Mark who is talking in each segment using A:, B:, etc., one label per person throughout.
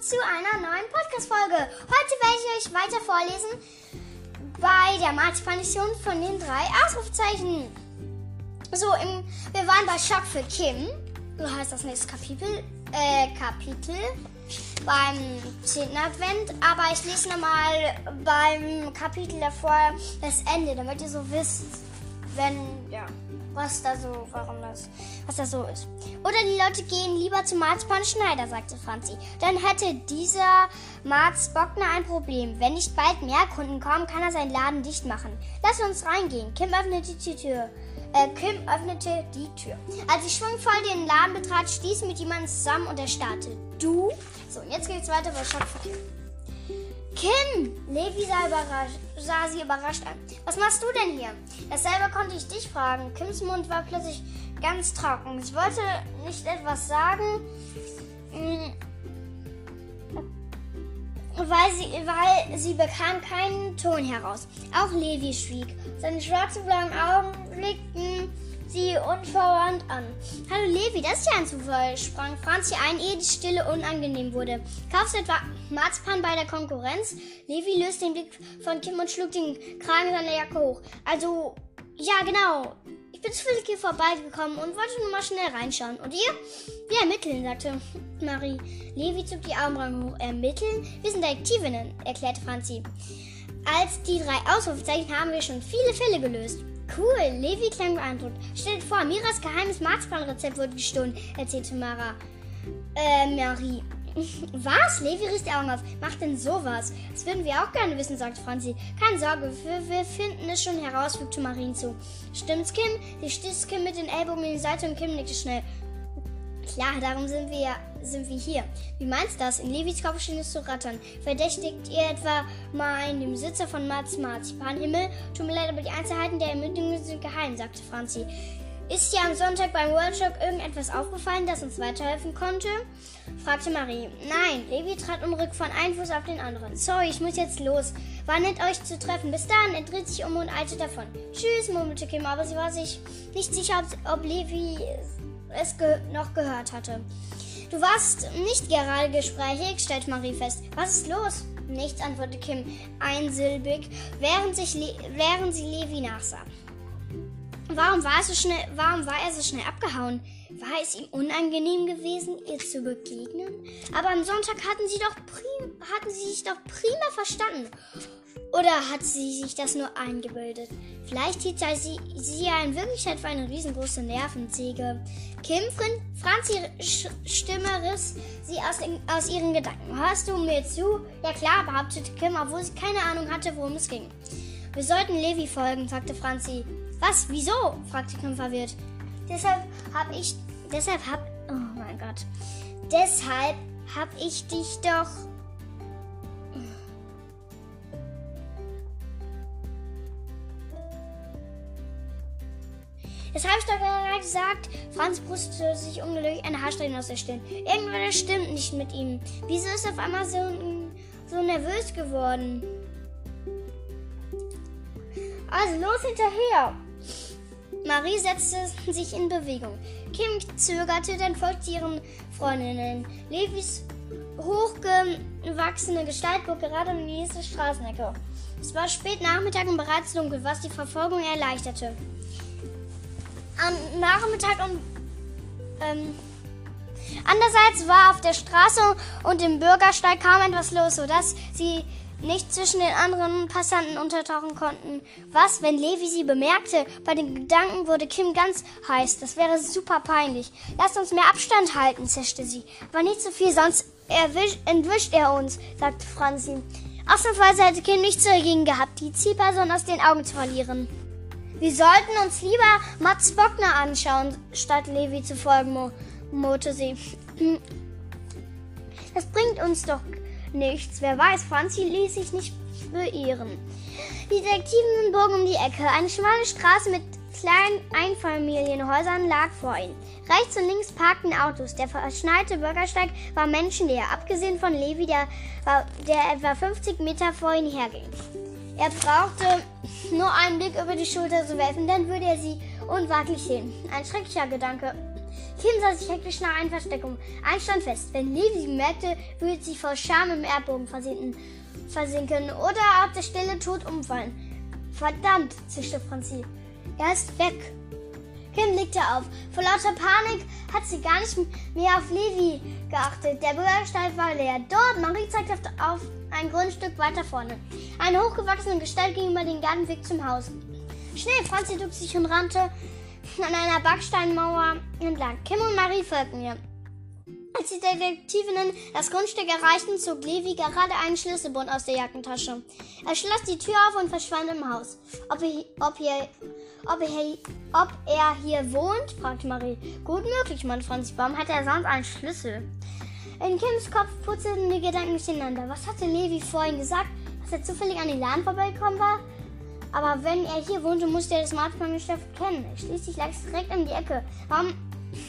A: zu einer neuen Podcast-Folge. Heute werde ich euch weiter vorlesen bei der Marzipan-Mission von den drei Ausrufzeichen. So, im, wir waren bei Schock für Kim. So heißt das nächste Kapitel. Äh, Kapitel. Beim 10. Advent. Aber ich lese nochmal beim Kapitel davor das Ende, damit ihr so wisst, wenn, was da so, warum das, was da so ist. Oder die Leute gehen lieber zu Marzipan Schneider, sagte Franzi. Dann hätte dieser Marz Bockner ein Problem. Wenn nicht bald mehr Kunden kommen, kann er seinen Laden dicht machen. Lass uns reingehen. Kim öffnete die Tür. Äh, Kim öffnete die Tür. Als sie schwungvoll den Laden betrat, stieß mit jemandem zusammen und er starrte. Du? So, und jetzt geht's weiter bei Schock für Kim. Levi sah, sah, sie überrascht an. Was machst du denn hier? Dasselbe konnte ich dich fragen. Kims Mund war plötzlich ganz trocken. Sie wollte nicht etwas sagen, mm, weil sie, weil sie bekam keinen Ton heraus. Auch Levi schwieg. Seine schwarzen blauen Augen blickten sie unverwandt an. Hallo Levi, das ist ja ein Zufall, sprang Franzi ein, ehe die Stille unangenehm wurde. Kaufst du etwa Marzipan bei der Konkurrenz? Levi löste den Blick von Kim und schlug den Kragen seiner Jacke hoch. Also, ja, genau. Ich bin zufällig hier vorbeigekommen und wollte nur mal schnell reinschauen. Und ihr? Wir ermitteln, sagte Marie. Levi zog die Augenbrauen hoch. Ermitteln? Wir sind Detektivinnen, erklärte Franzi. Als die drei Ausrufezeichen haben wir schon viele Fälle gelöst. Cool, Levi klang beeindruckt. Stell dir vor, Miras geheimes Marzipanrezept wurde gestohlen, erzählte Mara. Äh, Marie. Was? Levi riss die Augen auf. Macht denn sowas? Das würden wir auch gerne wissen, sagte Franzi. Keine Sorge, wir, wir finden es schon heraus, fügte Marien zu. Stimmt's, Kim? Sie stieß Kim mit den Ellbogen in die Seite und Kim nickte schnell. Klar, darum sind wir, sind wir hier. Wie meinst du das? In Levis Kopf schien zu rattern. Verdächtigt ihr etwa mal den Besitzer von Mats Marzipanhimmel? Tut mir leid, aber die Einzelheiten der Ermittlungen sind geheim, sagte Franzi. Ist dir am Sonntag beim Workshop irgendetwas aufgefallen, das uns weiterhelfen konnte? fragte Marie. Nein, Levi trat unruhig von einem Fuß auf den anderen. Sorry, ich muss jetzt los. War nett, euch zu treffen. Bis dann. Er dreht sich um und eilte davon. Tschüss, murmelte Kim, aber sie war sich nicht sicher, ob, ob Levi es ge noch gehört hatte. Du warst nicht gerade gesprächig, stellte Marie fest. Was ist los? Nichts, antwortete Kim einsilbig, während, sich während sie Levi nachsah. Warum war, er so schnell, warum war er so schnell abgehauen? War es ihm unangenehm gewesen, ihr zu begegnen? Aber am Sonntag hatten sie, doch prim, hatten sie sich doch prima verstanden. Oder hat sie sich das nur eingebildet? Vielleicht hielt sie, sie ja in Wirklichkeit für eine riesengroße Nervensäge. Kim, Franzi Stimme riss sie aus, aus ihren Gedanken. Hörst du mir zu? Ja klar, behauptete Kim, obwohl sie keine Ahnung hatte, worum es ging. Wir sollten Levi folgen, sagte Franzi. Was? Wieso? fragte Kim verwirrt. Deshalb hab ich. Deshalb hab. Oh mein Gott. Deshalb hab ich dich doch. Das habe ich doch gerade gesagt. Franz brustete sich unglücklich eine Haarsträhne aus der Stirn. Irgendwas stimmt nicht mit ihm. Wieso ist er auf einmal so, so nervös geworden? Also los hinterher! Marie setzte sich in Bewegung. Kim zögerte, dann folgte ihren Freundinnen. Levis hochgewachsene Gestalt bog gerade um die nächste Straßenecke. Es war spät Nachmittag und bereits dunkel, was die Verfolgung erleichterte. Am Nachmittag und ähm, andererseits war auf der Straße und im Bürgersteig kaum etwas los, sodass sie nicht zwischen den anderen Passanten untertauchen konnten. Was, wenn Levi sie bemerkte? Bei den Gedanken wurde Kim ganz heiß. Das wäre super peinlich. Lasst uns mehr Abstand halten, zischte sie. Aber nicht so viel, sonst entwischt er uns, sagte Franzi. Ausnahmsweise hätte Kim nichts dagegen gehabt, die Zielperson aus den Augen zu verlieren. Wir sollten uns lieber Mats Bockner anschauen, statt Levi zu folgen, murrte sie. Das bringt uns doch nichts. Wer weiß, Franzi ließ sich nicht beirren. Die Detektiven bogen um die Ecke. Eine schmale Straße mit kleinen Einfamilienhäusern lag vor ihnen. Rechts und links parkten Autos. Der verschneite Bürgersteig war menschenleer, abgesehen von Levi, der, der etwa 50 Meter vor ihnen herging. Er brauchte nur einen Blick über die Schulter zu werfen, dann würde er sie unwaglich sehen. Ein schrecklicher Gedanke. Kim sah sich hektisch nach einer Versteckung. Eins stand fest. Wenn Levi sie merkte, würde sie vor Scham im Erdboden versinken, oder auf der Stelle tot umfallen. Verdammt, zischte Franzi. Er ist weg. Kim blickte auf. Vor lauter Panik hat sie gar nicht mehr auf Levi geachtet. Der Bürgersteig war leer. Dort, Marie zeigte auf ein Grundstück weiter vorne. Eine hochgewachsene Gestalt ging über den Gartenweg zum Haus. Schnell, Franzi duckte sich und rannte an einer Backsteinmauer entlang. Kim und Marie folgten ihr. Als die Detektivinnen das Grundstück erreichten, zog Levi gerade einen Schlüsselbund aus der Jackentasche. Er schloss die Tür auf und verschwand im Haus. Ob er, ob hier, ob er, ob er hier wohnt? fragte Marie. Gut möglich, Mann Franzi. Warum hat er sonst einen Schlüssel? In Kims Kopf purzelten die Gedanken durcheinander. Was hatte Levi vorhin gesagt, dass er zufällig an den Laden vorbeigekommen war? Aber wenn er hier wohnte, musste er das Smartphone-Geschäft kennen. Schließlich lag es direkt um die Ecke. Warum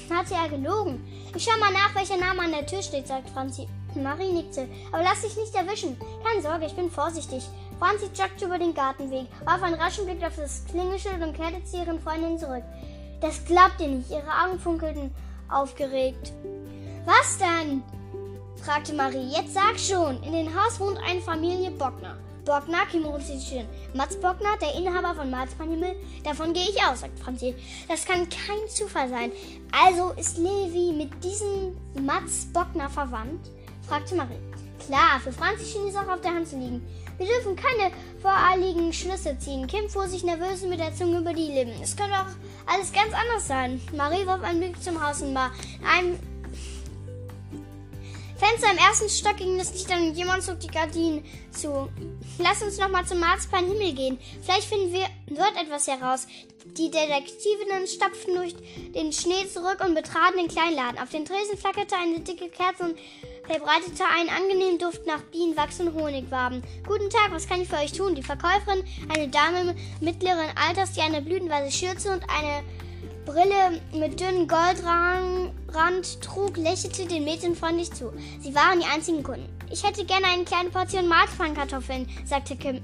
A: hatte er gelogen? Ich schau mal nach, welcher Name an der Tür steht, sagt Franzi. Marie nickte. Aber lass dich nicht erwischen. Keine Sorge, ich bin vorsichtig. Franzi joggte über den Gartenweg, warf einen raschen Blick auf das Klingelschild und kehrte zu ihren Freundinnen zurück. Das glaubt ihr nicht. Ihre Augen funkelten aufgeregt. Was denn? fragte Marie. Jetzt sag schon. In dem Haus wohnt eine Familie Bockner. Bockner, Kimuruzischen. Mats Bockner, der Inhaber von Marzpanhimmel. Davon gehe ich aus, sagt Franzi. Das kann kein Zufall sein. Also ist Levi mit diesem Mats Bockner verwandt? fragte Marie. Klar, für Franzi schien es auch auf der Hand zu liegen. Wir dürfen keine voreiligen Schlüsse ziehen. Kim fuhr sich nervös mit der Zunge über die Lippen. Es könnte auch alles ganz anders sein. Marie warf einen Blick zum Haus und war einem Fenster im ersten Stock ging das Licht an und jemand zog die Gardinen zu. Lass uns nochmal zum Marzpan-Himmel gehen. Vielleicht finden wir dort etwas heraus. Die Detektivinnen stapften durch den Schnee zurück und betraten den kleinen Laden. Auf den Tresen flackerte eine dicke Kerze und verbreitete einen angenehmen Duft nach Bienenwachs und Honigwaben. Guten Tag, was kann ich für euch tun? Die Verkäuferin, eine Dame mittleren Alters, die eine blütenweiße Schürze und eine Brille mit dünnem Goldrand trug, lächelte den Mädchen freundlich zu. Sie waren die einzigen Kunden. Ich hätte gerne eine kleine Portion Marzipankartoffeln, sagte Kim.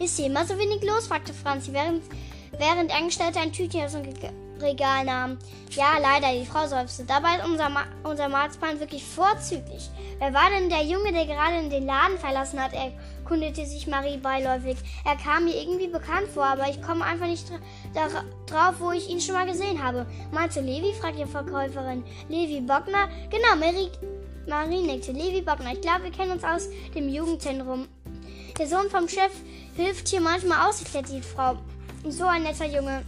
A: Ist hier immer so wenig los? fragte Franzi, während, während Angestellte ein Tütchen aus dem Regal nahmen. Ja, leider, die Frau seufzte. Dabei ist unser, Ma unser Marzipan wirklich vorzüglich. Wer war denn der Junge, der gerade den Laden verlassen hat? erkundete sich Marie beiläufig. Er kam mir irgendwie bekannt vor, aber ich komme einfach nicht dra drauf, wo ich ihn schon mal gesehen habe. Meinst du Levi? fragt die Verkäuferin. Levi Bockner? Genau, Marie, Marie nickte. Levi Bockner. Ich glaube, wir kennen uns aus dem Jugendzentrum. Der Sohn vom Chef hilft hier manchmal aus, erklärt die Frau. So ein netter Junge.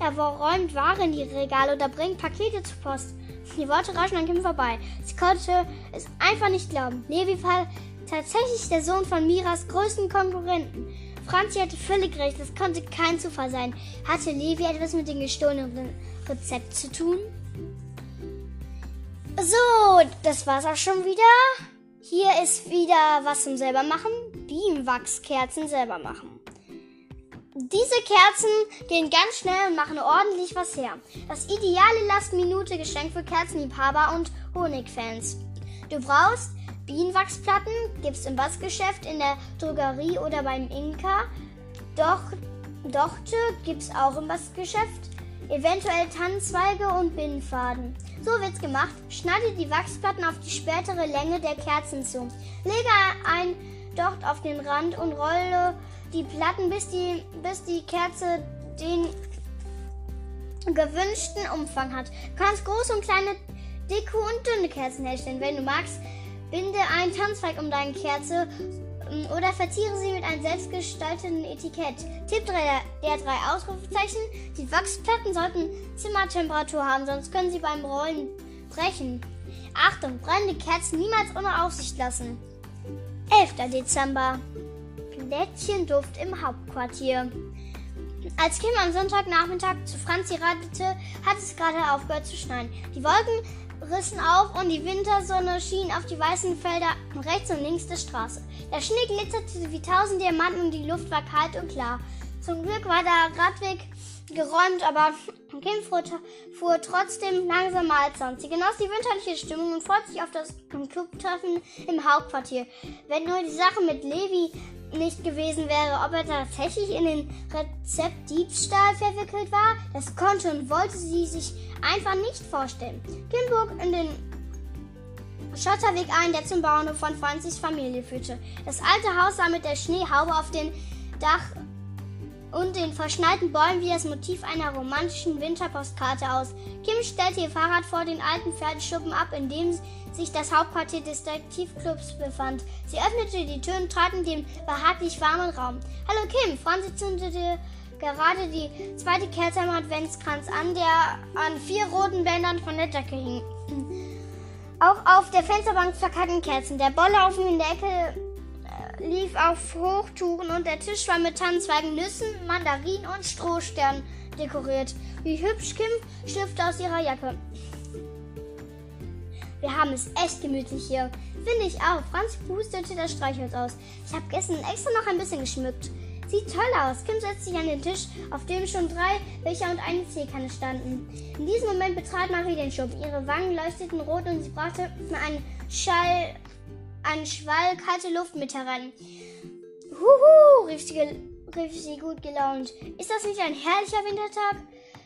A: Er räumt Ware in die Regale oder bringt Pakete zur Post. Die Worte rauschen an Kim vorbei. Sie konnte es einfach nicht glauben. Levi war tatsächlich der Sohn von Miras größten Konkurrenten. Franzi hatte völlig recht, das konnte kein Zufall sein. Hatte Levi etwas mit dem gestohlenen Rezept zu tun? So, das war's auch schon wieder. Hier ist wieder was zum selber machen. Bienenwachskerzen selber machen. Diese Kerzen gehen ganz schnell und machen ordentlich was her. Das ideale Last-Minute-Geschenk für Kerzenliebhaber und Honigfans. Du brauchst Bienenwachsplatten, gibt's im Bassgeschäft, in der Drogerie oder beim Inka. Doch, Dochte gibt's auch im Bassgeschäft. Eventuell Tannenzweige und Binnenfaden. So wird's gemacht. Schneide die Wachsplatten auf die spätere Länge der Kerzen zu. Lege ein Docht auf den Rand und rolle die Platten, bis die, bis die Kerze den gewünschten Umfang hat. Du kannst große und kleine, dicke und dünne Kerzen herstellen. Wenn du magst, binde einen Tanzweig um deine Kerze ähm, oder verziere sie mit einem selbstgestalteten Etikett. Tipp 3 der drei Ausrufezeichen. Die Wachsplatten sollten Zimmertemperatur haben, sonst können sie beim Rollen brechen. Achtung, brennende Kerzen niemals ohne Aufsicht lassen. 11. Dezember. Lädchenduft im Hauptquartier. Als Kim am Sonntagnachmittag zu Franzi radete, hat es gerade aufgehört zu schneien. Die Wolken rissen auf und die Wintersonne schien auf die weißen Felder rechts und links der Straße. Der Schnee glitzerte wie tausend Diamanten und die Luft war kalt und klar. Zum Glück war der Radweg geräumt, aber Kim fuhr, fuhr trotzdem langsamer als sonst. Sie genoss die winterliche Stimmung und freute sich auf das Clubtreffen im Hauptquartier. Wenn nur die Sache mit Levi nicht gewesen wäre, ob er tatsächlich in den Rezeptdiebstahl verwickelt war, das konnte und wollte sie sich einfach nicht vorstellen. Kim bog in den Schotterweg ein, der zum Bauernhof von Franzis Familie führte. Das alte Haus sah mit der Schneehaube auf dem Dach und den verschneiten Bäumen wie das Motiv einer romantischen Winterpostkarte aus. Kim stellte ihr Fahrrad vor den alten Pferdeschuppen ab, in dem sich das Hauptquartier des Detektivclubs befand. Sie öffnete die Tür und trat in den behaglich warmen Raum. Hallo Kim, Franzi zündete gerade die zweite Kerze am Adventskranz an, der an vier roten Bändern von der Decke hing. Auch auf der Fensterbank flackerten Kerzen. Der Bolllaufen in der Ecke lief auf Hochtouren und der Tisch war mit Tannenzweigen, Nüssen, Mandarinen und Strohsternen dekoriert. Wie hübsch Kim schlüpfte aus ihrer Jacke. Wir haben es echt gemütlich hier. Finde ich auch. Franz pustete das Streichholz aus. Ich habe gestern extra noch ein bisschen geschmückt. Sieht toll aus. Kim setzte sich an den Tisch, auf dem schon drei Becher und eine Teekanne standen. In diesem Moment betrat Marie den Schub. Ihre Wangen leuchteten rot und sie brachte einen Schall einen Schwall kalte Luft mit heran. Huhu, rief sie, rief sie gut gelaunt. Ist das nicht ein herrlicher Wintertag?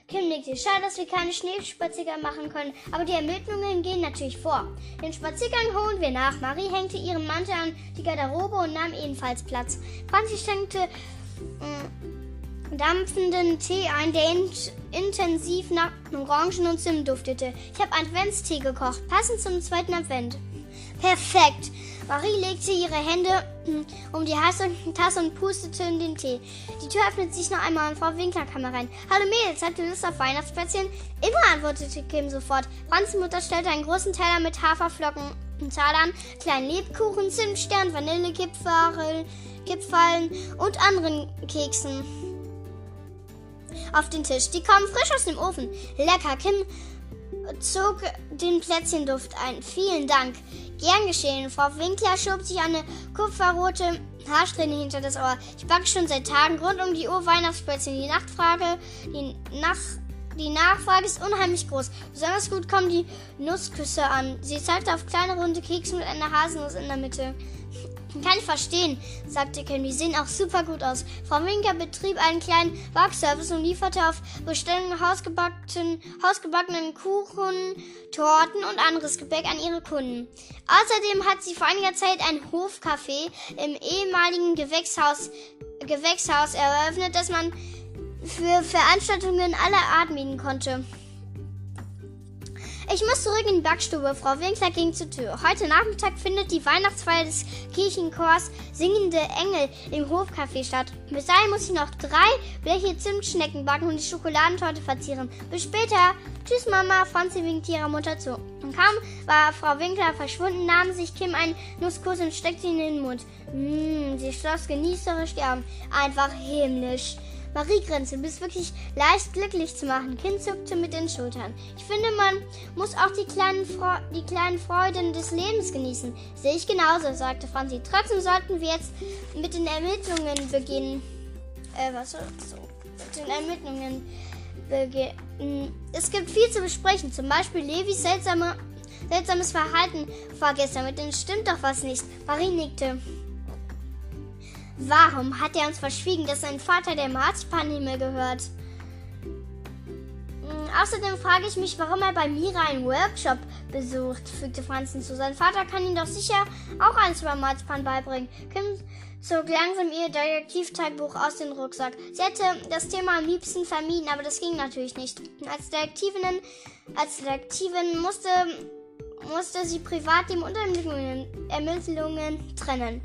A: Kim nickte. Schade, dass wir keine Schneespaziergang machen können, aber die Ermittlungen gehen natürlich vor. Den Spaziergang holen wir nach. Marie hängte ihren Mantel an die Garderobe und nahm ebenfalls Platz. Franzi schenkte äh, dampfenden Tee ein, der in intensiv nach Orangen und Zimt duftete. Ich habe Adventstee gekocht, passend zum zweiten Advent. Perfekt. Marie legte ihre Hände um die heiße Tasse und pustete in den Tee. Die Tür öffnet sich noch einmal und Frau Winkler kam herein. Hallo Mädels, habt ihr Lust auf Weihnachtsplätzchen? Immer, antwortete Kim sofort. Franzis Mutter stellte einen großen Teller mit Haferflocken und Talern, kleinen Lebkuchen, Zimtstern, Vanillekipferl, und anderen Keksen auf den Tisch. Die kommen frisch aus dem Ofen. Lecker, Kim zog den Plätzchenduft ein. Vielen Dank. Gern geschehen. Frau Winkler schob sich eine kupferrote Haarsträhne hinter das Ohr. Ich backe schon seit Tagen rund um die Uhr Weihnachtsplätzchen. Die Nachtfrage, die Nach die Nachfrage ist unheimlich groß. Besonders gut kommen die Nussküsse an. Sie zeigte auf kleine runde Kekse mit einer Haselnuss in der Mitte. Kann ich verstehen, sagte Ken. Die sehen auch super gut aus. Frau Winker betrieb einen kleinen Backservice und lieferte auf Bestellung hausgebackenen, hausgebackenen Kuchen, Torten und anderes Gebäck an ihre Kunden. Außerdem hat sie vor einiger Zeit ein Hofcafé im ehemaligen Gewächshaus, Gewächshaus eröffnet, das man für Veranstaltungen aller Art mieten konnte. Ich muss zurück in die Backstube. Frau Winkler ging zur Tür. Heute Nachmittag findet die Weihnachtsfeier des Kirchenchors Singende Engel im Hofcafé statt. Bis dahin muss ich noch drei Bleche Zimtschnecken backen und die Schokoladentorte verzieren. Bis später. Tschüss, Mama. Franzi winkte ihrer Mutter zu. Und kaum war Frau Winkler verschwunden, nahm sich Kim einen Nusskuss und steckte ihn in den Mund. Mmh, sie schloss genießerisch die Augen. Einfach himmlisch. Marie grinste, bist wirklich leicht glücklich zu machen. Kind zuckte mit den Schultern. Ich finde, man muss auch die kleinen, die kleinen Freuden des Lebens genießen. Sehe ich genauso, sagte Franzi. Trotzdem sollten wir jetzt mit den Ermittlungen beginnen. Äh, was soll so? Mit den Ermittlungen beginnen. Es gibt viel zu besprechen. Zum Beispiel Levis seltsame, seltsames Verhalten vorgestern. Mit denen stimmt doch was nicht. Marie nickte. Warum hat er uns verschwiegen, dass sein Vater der Marzipanhimmel gehört? Hm, außerdem frage ich mich, warum er bei Mira einen Workshop besucht, fügte Franz hinzu. Sein Vater kann ihm doch sicher auch eins über Marzipan beibringen. Kim zog langsam ihr Detektivtagebuch aus dem Rucksack. Sie hätte das Thema am liebsten vermieden, aber das ging natürlich nicht. Als Detektivin, als Detektivin musste, musste sie privat dem Unterermittlungen Ermittlungen trennen.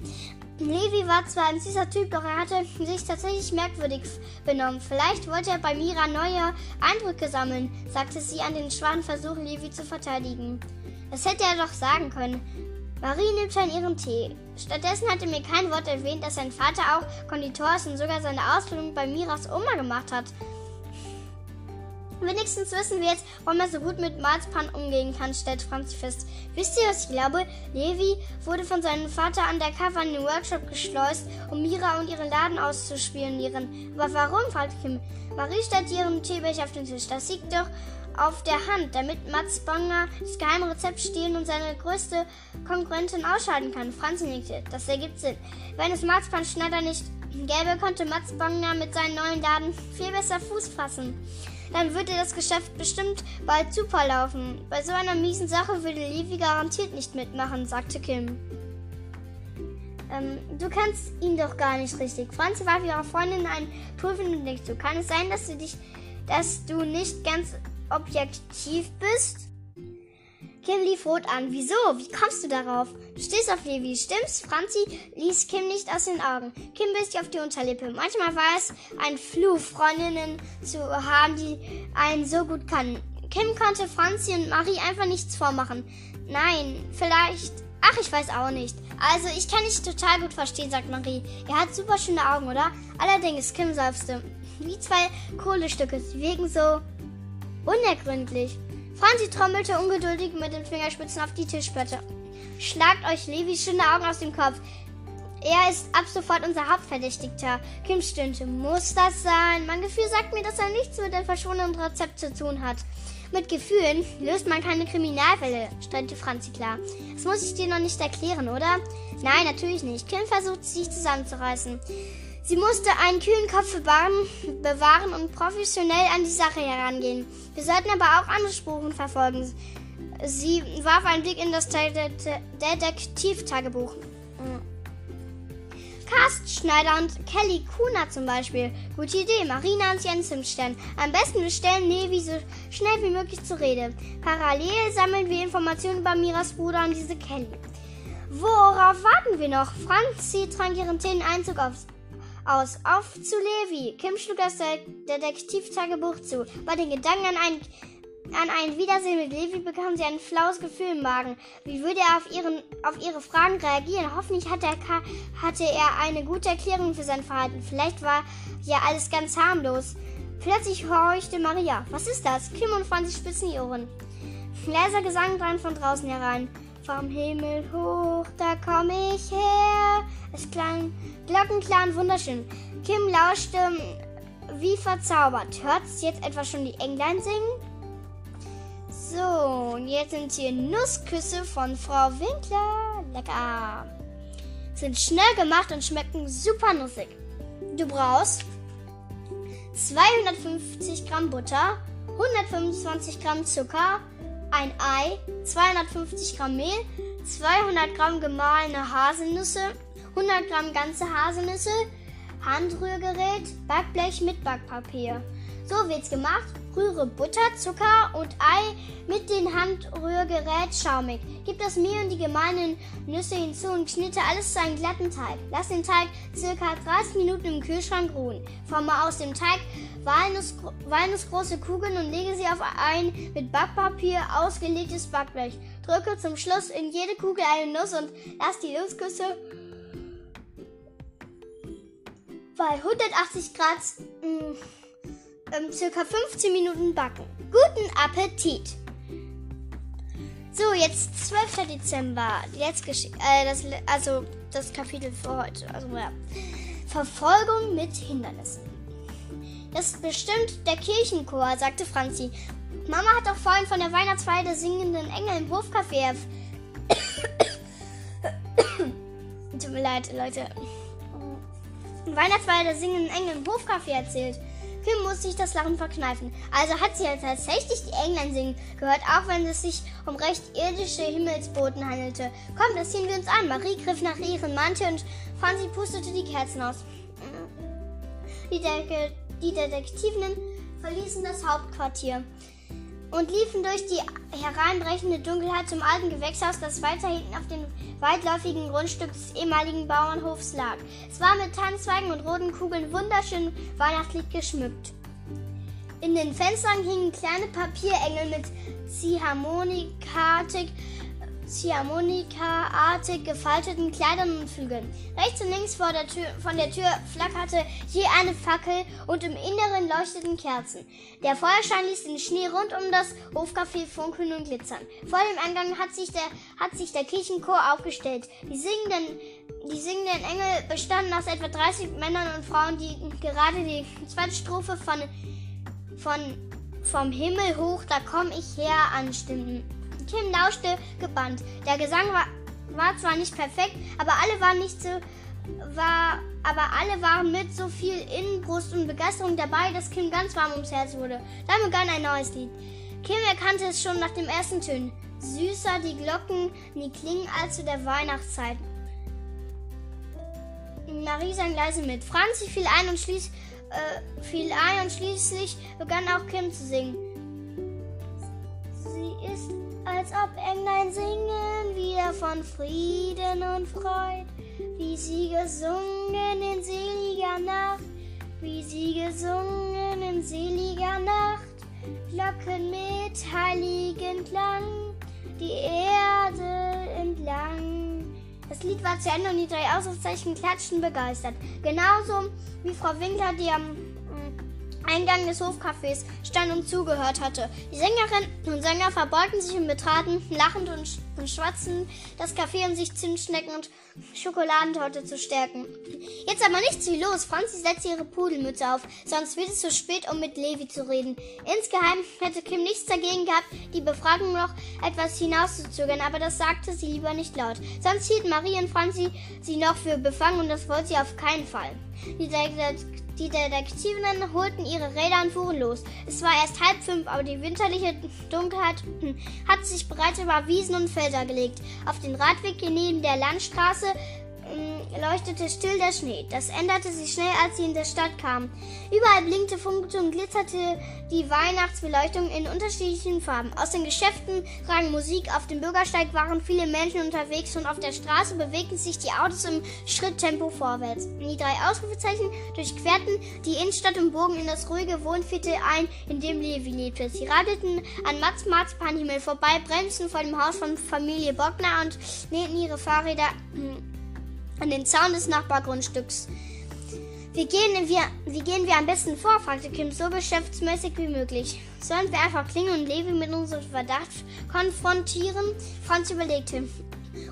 A: Levi war zwar ein süßer Typ, doch er hatte sich tatsächlich merkwürdig benommen. Vielleicht wollte er bei Mira neue Eindrücke sammeln, sagte sie an den schwachen Versuch, Levi zu verteidigen. Das hätte er doch sagen können. Marie nimmt schon ihren Tee. Stattdessen hatte mir kein Wort erwähnt, dass sein Vater auch Konditor ist und sogar seine Ausbildung bei Miras Oma gemacht hat. Wenigstens wissen wir jetzt, warum er so gut mit Marzipan umgehen kann, stellt Franz fest. Wisst ihr, was ich glaube? Levi wurde von seinem Vater undercover in den Workshop geschleust, um Mira und ihren Laden auszuspionieren. Aber warum? fragt Kim. Marie stellt ihren Teebecher auf den Tisch. Das sieht doch auf der Hand, damit Mats Bonger das geheime Rezept stehlen und seine größte Konkurrentin ausschalten kann. Franzi nickte. Das ergibt Sinn. Wenn es Marzpanschneider nicht gäbe, konnte Mats Bonger mit seinen neuen Daten viel besser Fuß fassen. Dann würde das Geschäft bestimmt bald super laufen. Bei so einer miesen Sache würde Levi garantiert nicht mitmachen, sagte Kim. Ähm, du kennst ihn doch gar nicht richtig. Franzi warf ihrer Freundin einen prüfenden Blick zu. Kann es sein, dass du dich, dass du nicht ganz objektiv bist? Kim lief rot an. Wieso? Wie kommst du darauf? Du stehst auf Levi, stimmt's? Franzi ließ Kim nicht aus den Augen. Kim biss auf die Unterlippe. Manchmal war es ein Fluch, Freundinnen zu haben, die einen so gut kannten. Kim konnte Franzi und Marie einfach nichts vormachen. Nein, vielleicht. Ach, ich weiß auch nicht. Also, ich kann dich total gut verstehen, sagt Marie. Er hat super schöne Augen, oder? Allerdings, Kim seufzte. Wie zwei Kohlestücke. Sie wirken so unergründlich. Franzi trommelte ungeduldig mit den Fingerspitzen auf die Tischplatte. Schlagt euch Levis schöne Augen aus dem Kopf. Er ist ab sofort unser Hauptverdächtigter. Kim stöhnte. Muss das sein? Mein Gefühl sagt mir, dass er nichts mit dem verschwundenen Rezept zu tun hat. Mit Gefühlen löst man keine Kriminalfälle, stellte Franzi klar. Das muss ich dir noch nicht erklären, oder? Nein, natürlich nicht. Kim versucht sich zusammenzureißen. Sie musste einen kühlen Kopf bewahren, und professionell an die Sache herangehen. Wir sollten aber auch andere Spuren verfolgen. Sie warf einen Blick in das Detektivtagebuch. Carsten Schneider und Kelly Kuna zum Beispiel. Gute Idee. Marina und Jens im Stern. Am besten wir stellen Nevi so schnell wie möglich zur Rede. Parallel sammeln wir Informationen über Miras Bruder und diese Kelly. Worauf warten wir noch? Franzi trank ihren Tee Einzug aufs aus. Auf zu Levi. Kim schlug das Detektivtagebuch zu. Bei den Gedanken an ein, an ein Wiedersehen mit Levi bekam sie ein flaues Gefühl im Magen. Wie würde er auf, ihren, auf ihre Fragen reagieren? Hoffentlich hatte er, hatte er eine gute Erklärung für sein Verhalten. Vielleicht war ja alles ganz harmlos. Plötzlich horchte Maria. Was ist das? Kim und Franzi spitzen die Ohren. Leiser Gesang drang von draußen herein. Vom Himmel hoch, da komm ich her. Es klang glockenklar und wunderschön. Kim lauschte wie verzaubert. Hört jetzt etwa schon die Englein singen? So, und jetzt sind hier Nussküsse von Frau Winkler. Lecker. Sind schnell gemacht und schmecken super nussig. Du brauchst 250 Gramm Butter, 125 Gramm Zucker, ein Ei, 250 Gramm Mehl, 200 Gramm gemahlene Haselnüsse, 100 Gramm ganze Haselnüsse, Handrührgerät, Backblech mit Backpapier. So wird's gemacht. Rühre Butter, Zucker und Ei mit dem Handrührgerät schaumig. Gib das Mehl und die gemahlenen Nüsse hinzu und knitte alles zu einem glatten Teig. Lass den Teig ca. 30 Minuten im Kühlschrank ruhen. Forme aus dem Teig Walnuss, walnussgroße Kugeln und lege sie auf ein mit Backpapier ausgelegtes Backblech. Drücke zum Schluss in jede Kugel eine Nuss und lass die Nussküsse bei 180 Grad mh, mm, ähm, circa 15 Minuten backen. Guten Appetit! So, jetzt 12. Dezember. Jetzt äh, das, also das Kapitel für heute. Also ja. Verfolgung mit Hindernissen. Das ist bestimmt der Kirchenchor, sagte Franzi. Mama hat doch vorhin von der Weihnachtsfeier der singenden Engel im Hofcafé. Tut mir leid, Leute. Weihnachtsfeier der singenden Engel im Hofcafé erzählt. Kim muss sich das Lachen verkneifen. Also hat sie ja tatsächlich die Englein singen gehört, auch wenn es sich um recht irdische Himmelsboten handelte. Komm, das ziehen wir uns an. Marie griff nach ihren Mantel und Franzi pustete die Kerzen aus. Die, De die Detektivinnen verließen das Hauptquartier und liefen durch die hereinbrechende Dunkelheit zum alten Gewächshaus, das weiter hinten auf dem weitläufigen Grundstück des ehemaligen Bauernhofs lag. Es war mit Tannenzweigen und roten Kugeln wunderschön weihnachtlich geschmückt. In den Fenstern hingen kleine Papierengel mit Ziehharmonikatik Ziehharmonika-artig gefalteten Kleidern und Flügeln. Rechts und links der Tür, von der Tür flackerte je eine Fackel und im Inneren leuchteten Kerzen. Der Feuerschein ließ den Schnee rund um das Hofcafé funkeln und glitzern. Vor dem Eingang hat sich der, hat sich der Kirchenchor aufgestellt. Die singenden, die singenden Engel bestanden aus etwa 30 Männern und Frauen, die gerade die zweite Strophe von, von vom Himmel hoch, da komm ich her anstimmen. Kim lauschte gebannt. Der Gesang war, war zwar nicht perfekt, aber alle waren nicht so war, aber alle waren mit so viel Innenbrust und Begeisterung dabei, dass Kim ganz warm ums Herz wurde. Dann begann ein neues Lied. Kim erkannte es schon nach dem ersten Tönen. Süßer die Glocken, nie klingen als zu der Weihnachtszeit. Marie sang leise mit. Franzi fiel ein und schließ, äh, fiel ein und schließlich begann auch Kim zu singen. Als ob Englein singen, wieder von Frieden und Freud, wie sie gesungen in seliger Nacht, wie sie gesungen in seliger Nacht, Glocken mit heiligen Klang, die Erde entlang. Das Lied war zu Ende und die drei Ausrufezeichen klatschten begeistert. Genauso wie Frau Winkler, die am Eingang des Hofcafés stand und zugehört hatte. Die Sängerinnen und Sänger verbeugten sich und betraten, lachend und, und schwatzend, das Café, um sich Zimtschnecken und Schokoladentorte zu stärken. Jetzt aber nichts wie los. Franzi setzte ihre Pudelmütze auf, sonst wird es zu spät, um mit Levi zu reden. Insgeheim hätte Kim nichts dagegen gehabt, die Befragung noch etwas hinauszuzögern, aber das sagte sie lieber nicht laut. Sonst hielten Marie und Franzi sie noch für befangen und das wollte sie auf keinen Fall. Die die Detektivinnen holten ihre Räder und fuhren los. Es war erst halb fünf, aber die winterliche Dunkelheit hm, hatte sich bereits über Wiesen und Felder gelegt. Auf den Radweg neben der Landstraße leuchtete still der Schnee. Das änderte sich schnell, als sie in der Stadt kamen. Überall blinkte, funkte und glitzerte die Weihnachtsbeleuchtung in unterschiedlichen Farben. Aus den Geschäften rang Musik, auf dem Bürgersteig waren viele Menschen unterwegs und auf der Straße bewegten sich die Autos im Schritttempo vorwärts. Die drei Ausrufezeichen durchquerten die Innenstadt und bogen in das ruhige Wohnviertel ein, in dem Levi lebte. Sie radelten an Mats Marzipanhimmel vorbei, bremsten vor dem Haus von Familie Bockner und lehnten ihre Fahrräder hm, an den Zaun des Nachbargrundstücks. Wie gehen, wir, wie gehen wir am besten vor? fragte Kim so geschäftsmäßig wie möglich. Sollen wir einfach klingeln und Levi mit unserem Verdacht konfrontieren? Franz überlegte.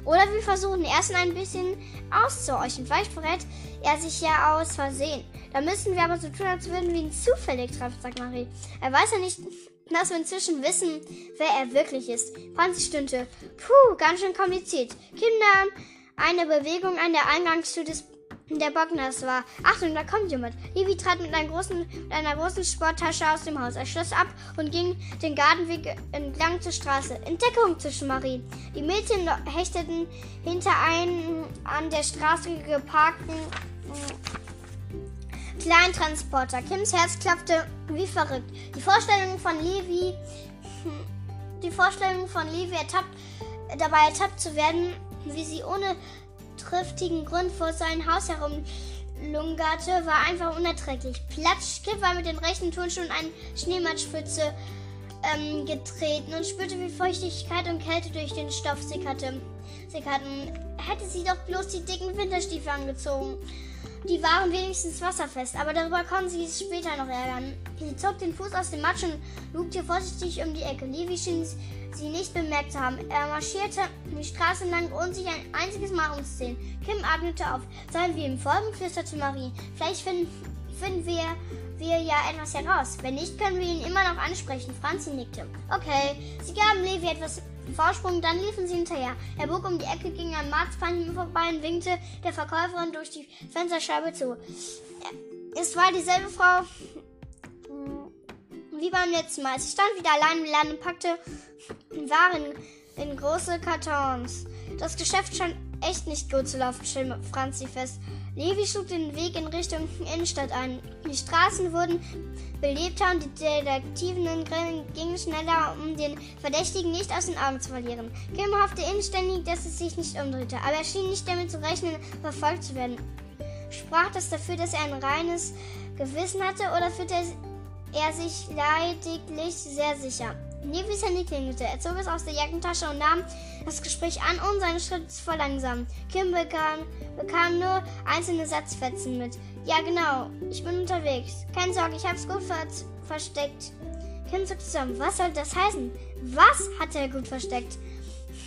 A: Oder wir versuchen erst ein bisschen auszuhorchen. Vielleicht verrät er sich ja aus Versehen. Da müssen wir aber so tun, als würden wir ihn zufällig treffen, sagt Marie. Er weiß ja nicht, dass wir inzwischen wissen, wer er wirklich ist. Franzi stöhnte. Puh, ganz schön kompliziert. Kinder, eine Bewegung an der Eingangstür des der Bockners war. Achtung, da kommt jemand. Levi trat mit, großen, mit, einer großen Sporttasche aus dem Haus. Er schloss ab und ging den Gartenweg entlang zur Straße. Entdeckung zwischen Marie. Die Mädchen hechteten hinter einem an der Straße geparkten äh, kleinen Transporter. Kims Herz klappte wie verrückt. Die Vorstellung von Levi, die Vorstellung von Levi ertappt, dabei ertappt zu werden, wie sie ohne triftigen Grund vor sein Haus herumlungerte, war einfach unerträglich. Platsch, Kip war mit den rechten Turnschuhen eine Schneematschpfütze ähm, getreten und spürte, wie Feuchtigkeit und Kälte durch den Stoff sickerte. sickerten. Hätte sie doch bloß die dicken Winterstiefel angezogen. Die waren wenigstens wasserfest, aber darüber konnten sie es später noch ärgern. Sie zog den Fuß aus dem Matsch und lugte vorsichtig um die Ecke. Levi schien sie nicht bemerkt zu haben. Er marschierte die Straße entlang, ohne sich ein einziges Mal umzusehen. Kim atmete auf. Sollen wir ihm folgen? flüsterte Marie. Vielleicht finden, finden wir, wir ja etwas heraus. Wenn nicht, können wir ihn immer noch ansprechen. Franzi nickte. Okay, sie gaben Levi etwas Vorsprung, dann liefen sie hinterher. Er bog um die Ecke, ging an Marzpan vorbei und winkte der Verkäuferin durch die Fensterscheibe zu. Es war dieselbe Frau wie beim letzten Mal. Sie stand wieder allein im Laden und packte Waren in große Kartons. Das Geschäft scheint echt nicht gut zu laufen, stellte Franzi fest. Levi schlug den Weg in Richtung Innenstadt ein. Die Straßen wurden belebter und die Detektiven gingen schneller, um den Verdächtigen nicht aus den Augen zu verlieren. Kim hoffte inständig, dass es sich nicht umdrehte, aber er schien nicht damit zu rechnen, verfolgt zu werden. Sprach das dafür, dass er ein reines Gewissen hatte oder führte er sich lediglich sehr sicher? Nevis Handy klingelte. Er zog es aus der Jackentasche und nahm das Gespräch an, um seinen Schritt zu verlangsamen. Kim bekam, bekam nur einzelne Satzfetzen mit. Ja, genau. Ich bin unterwegs. Keine Sorge, ich hab's gut ver versteckt. Kim zuckte zusammen. Was soll das heißen? Was hat er gut versteckt?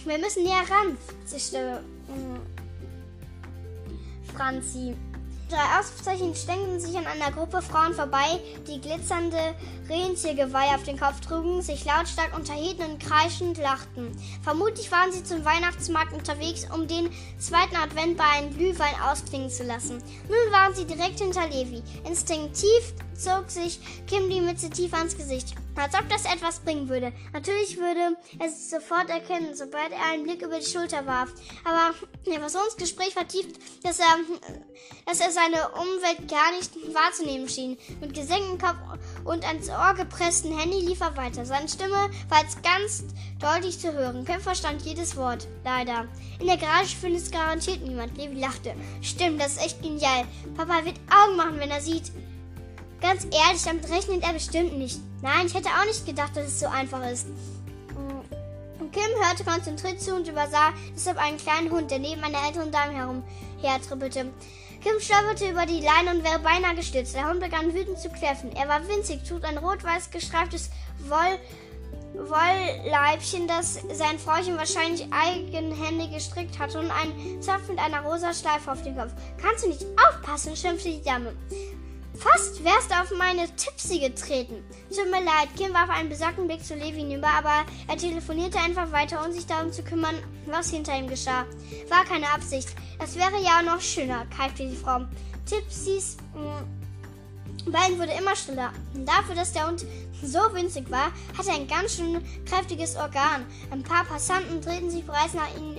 A: Wir müssen näher ran, zischte äh, Franzi. Drei Ausrufezeichen stängelten sich an einer Gruppe Frauen vorbei, die glitzernde Rentiergeweih auf den Kopf trugen, sich lautstark unterhielten und kreischend lachten. Vermutlich waren sie zum Weihnachtsmarkt unterwegs, um den zweiten Advent bei einem Glühwein ausklingen zu lassen. Nun waren sie direkt hinter Levi. Instinktiv zog sich Kim die Mütze tief ans Gesicht. Als ob das etwas bringen würde. Natürlich würde er es sofort erkennen, sobald er einen Blick über die Schulter warf. Aber er war so ins Gespräch vertieft, dass er, dass er seine Umwelt gar nicht wahrzunehmen schien. Mit gesenktem Kopf und ans Ohr gepressten Handy lief er weiter. Seine Stimme war jetzt ganz deutlich zu hören. Kim verstand jedes Wort. Leider. In der Garage findet es garantiert niemand. Levi lachte. Stimmt, das ist echt genial. Papa wird Augen machen, wenn er sieht. Ganz ehrlich, damit rechnet er bestimmt nicht. Nein, ich hätte auch nicht gedacht, dass es so einfach ist. Mm. Kim hörte konzentriert zu und übersah deshalb einen kleinen Hund, der neben einer älteren Dame herumhertrippelte. Kim stolperte über die Leine und wäre beinahe gestürzt. Der Hund begann wütend zu kläffen. Er war winzig, trug ein rot-weiß gestreiftes Woll Wollleibchen, das sein Frauchen wahrscheinlich eigenhändig gestrickt hatte und einen Zopf mit einer rosa Schleife auf dem Kopf. Kannst du nicht aufpassen? schimpfte die Dame. Fast wärst du auf meine Tipsy getreten. Tut mir leid, Kim warf einen besorgten Blick zu Levi hinüber, aber er telefonierte einfach weiter, um sich darum zu kümmern, was hinter ihm geschah. War keine Absicht. Das wäre ja noch schöner, keifte die Frau. Tipsys mm, Bein wurde immer stiller. Dafür, dass der Hund so winzig war, hatte er ein ganz schön kräftiges Organ. Ein paar Passanten drehten sich bereits nach ihnen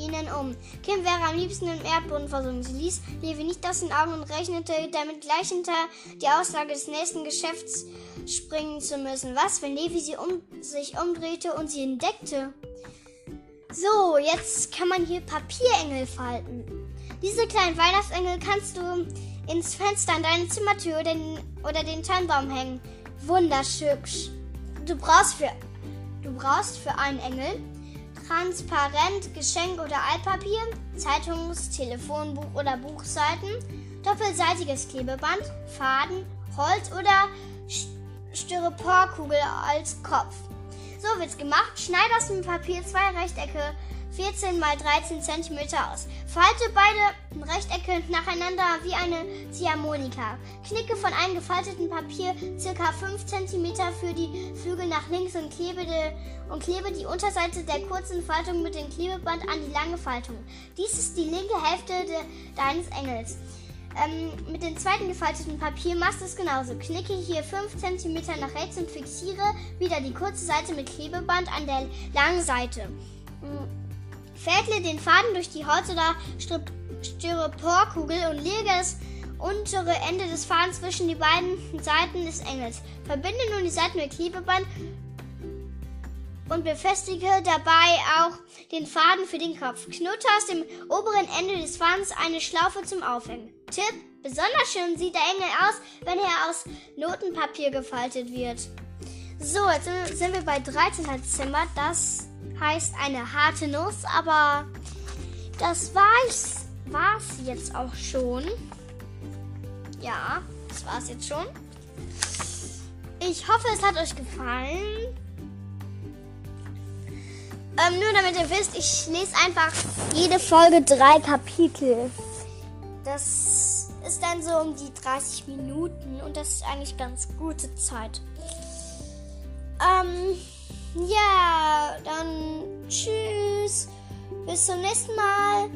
A: ihnen um. Kim wäre am liebsten im Erdboden versunken. Sie ließ Levi nicht aus den Augen und rechnete damit gleich hinter die Aussage des nächsten Geschäfts springen zu müssen. Was, wenn Levi sie um, sich umdrehte und sie entdeckte? So, jetzt kann man hier Papierengel falten. Diese kleinen Weihnachtsengel kannst du ins Fenster an deine Zimmertür oder den, oder den Tannenbaum hängen. Wunderschön. Du brauchst für, du brauchst für einen Engel transparent Geschenk- oder Altpapier, Zeitungs-, Telefonbuch oder Buchseiten, doppelseitiges Klebeband, Faden, Holz oder Styroporkugel als Kopf. So wird's gemacht. Schneid aus dem Papier zwei Rechtecke 14 x 13 cm aus. Falte beide Rechtecke nacheinander wie eine Ziehharmonika. Knicke von einem gefalteten Papier ca. 5 cm für die Flügel nach links und klebe, de, und klebe die Unterseite der kurzen Faltung mit dem Klebeband an die lange Faltung. Dies ist die linke Hälfte de, deines Engels. Ähm, mit dem zweiten gefalteten Papier machst du es genauso. Knicke hier 5 cm nach rechts und fixiere wieder die kurze Seite mit Klebeband an der langen Seite. Mhm. Fädle den Faden durch die Holz- oder Styroporkugel und lege das untere Ende des Fadens zwischen die beiden Seiten des Engels. Verbinde nun die Seiten mit Klebeband und befestige dabei auch den Faden für den Kopf. Knote aus dem oberen Ende des Fadens eine Schlaufe zum Aufhängen. Tipp: Besonders schön sieht der Engel aus, wenn er aus Notenpapier gefaltet wird. So, jetzt sind wir bei 13. Dezember. Das heißt eine harte Nuss, aber das war's, war's jetzt auch schon. Ja, das war's jetzt schon. Ich hoffe, es hat euch gefallen. Ähm, nur damit ihr wisst, ich lese einfach jede Folge drei Kapitel. Das ist dann so um die 30 Minuten und das ist eigentlich ganz gute Zeit. Ähm, ja, dann tschüss. Bis zum nächsten Mal.